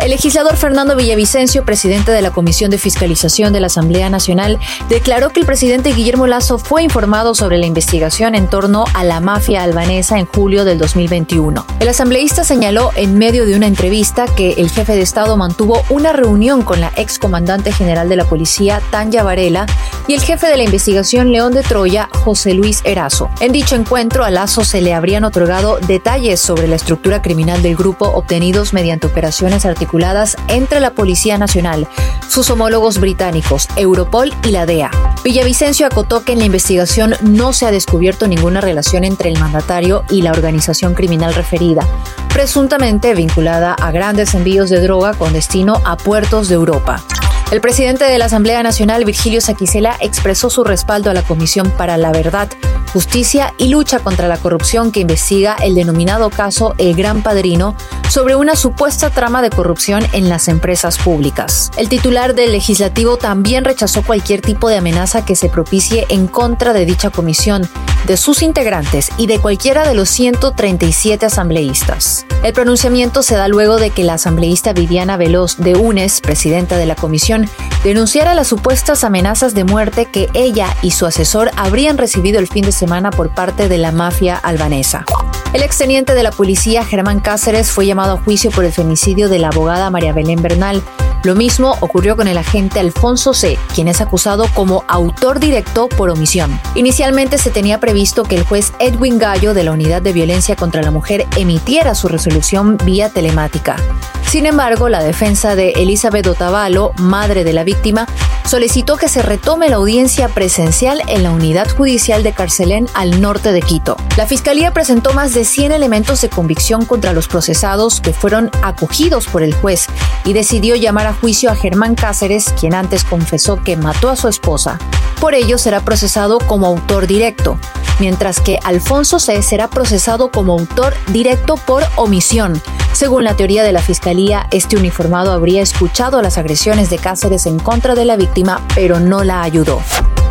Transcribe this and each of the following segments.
El legislador Fernando Villavicencio, presidente de la Comisión de Fiscalización de la Asamblea Nacional, declaró que el presidente Guillermo Lazo fue informado sobre la investigación en torno a la mafia albanesa en julio del 2021. El asambleísta señaló en medio de una entrevista que el jefe de Estado mantuvo una reunión con la ex comandante general de la policía, Tanya Varela, y el jefe de la investigación León de Troya, José Luis Erazo. En dicho encuentro, a Lazo se le habrían otorgado detalles sobre la estructura criminal del grupo obtenidos mediante operaciones articuladas entre la Policía Nacional, sus homólogos británicos, Europol y la DEA. Villavicencio acotó que en la investigación no se ha descubierto ninguna relación entre el mandatario y la organización criminal referida, presuntamente vinculada a grandes envíos de droga con destino a puertos de Europa. El presidente de la Asamblea Nacional, Virgilio Saquicela, expresó su respaldo a la Comisión para la Verdad, Justicia y Lucha contra la Corrupción que investiga el denominado caso El Gran Padrino sobre una supuesta trama de corrupción en las empresas públicas. El titular del legislativo también rechazó cualquier tipo de amenaza que se propicie en contra de dicha comisión, de sus integrantes y de cualquiera de los 137 asambleístas. El pronunciamiento se da luego de que la asambleísta Viviana Veloz de UNES, presidenta de la comisión, denunciara las supuestas amenazas de muerte que ella y su asesor habrían recibido el fin de semana por parte de la mafia albanesa. El exteniente de la policía, Germán Cáceres, fue llamado a juicio por el femicidio de la abogada María Belén Bernal, lo mismo ocurrió con el agente Alfonso C., quien es acusado como autor directo por omisión. Inicialmente se tenía previsto que el juez Edwin Gallo de la Unidad de Violencia contra la Mujer emitiera su resolución vía telemática. Sin embargo, la defensa de Elizabeth Otavalo, madre de la víctima, solicitó que se retome la audiencia presencial en la unidad judicial de Carcelén al norte de Quito. La fiscalía presentó más de 100 elementos de convicción contra los procesados que fueron acogidos por el juez y decidió llamar a juicio a Germán Cáceres, quien antes confesó que mató a su esposa. Por ello será procesado como autor directo mientras que Alfonso C. será procesado como autor directo por omisión. Según la teoría de la Fiscalía, este uniformado habría escuchado las agresiones de Cáceres en contra de la víctima, pero no la ayudó.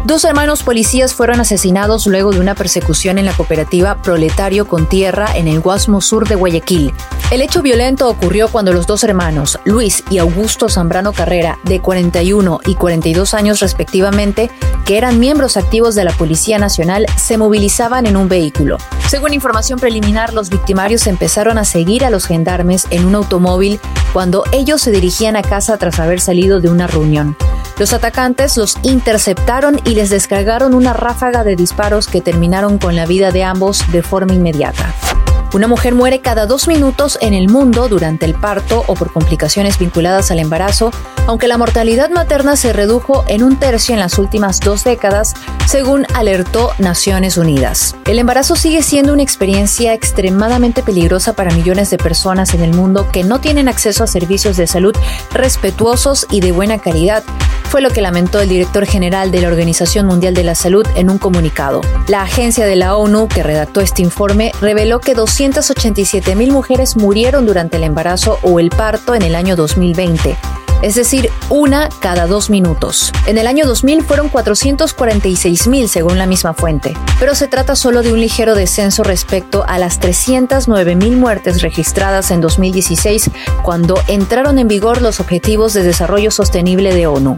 Dos hermanos policías fueron asesinados luego de una persecución en la cooperativa Proletario con Tierra en el Guasmo Sur de Guayaquil. El hecho violento ocurrió cuando los dos hermanos, Luis y Augusto Zambrano Carrera, de 41 y 42 años respectivamente, que eran miembros activos de la Policía Nacional, se movilizaban en un vehículo. Según información preliminar, los victimarios empezaron a seguir a los gendarmes en un automóvil cuando ellos se dirigían a casa tras haber salido de una reunión. Los atacantes los interceptaron y les descargaron una ráfaga de disparos que terminaron con la vida de ambos de forma inmediata. Una mujer muere cada dos minutos en el mundo durante el parto o por complicaciones vinculadas al embarazo, aunque la mortalidad materna se redujo en un tercio en las últimas dos décadas, según alertó Naciones Unidas. El embarazo sigue siendo una experiencia extremadamente peligrosa para millones de personas en el mundo que no tienen acceso a servicios de salud respetuosos y de buena calidad, fue lo que lamentó el director general de la Organización Mundial de la Salud en un comunicado. La agencia de la ONU que redactó este informe reveló que 287 mil mujeres murieron durante el embarazo o el parto en el año 2020 es decir, una cada dos minutos. En el año 2000 fueron 446 mil según la misma fuente, pero se trata solo de un ligero descenso respecto a las 309 mil muertes registradas en 2016 cuando entraron en vigor los Objetivos de Desarrollo Sostenible de ONU.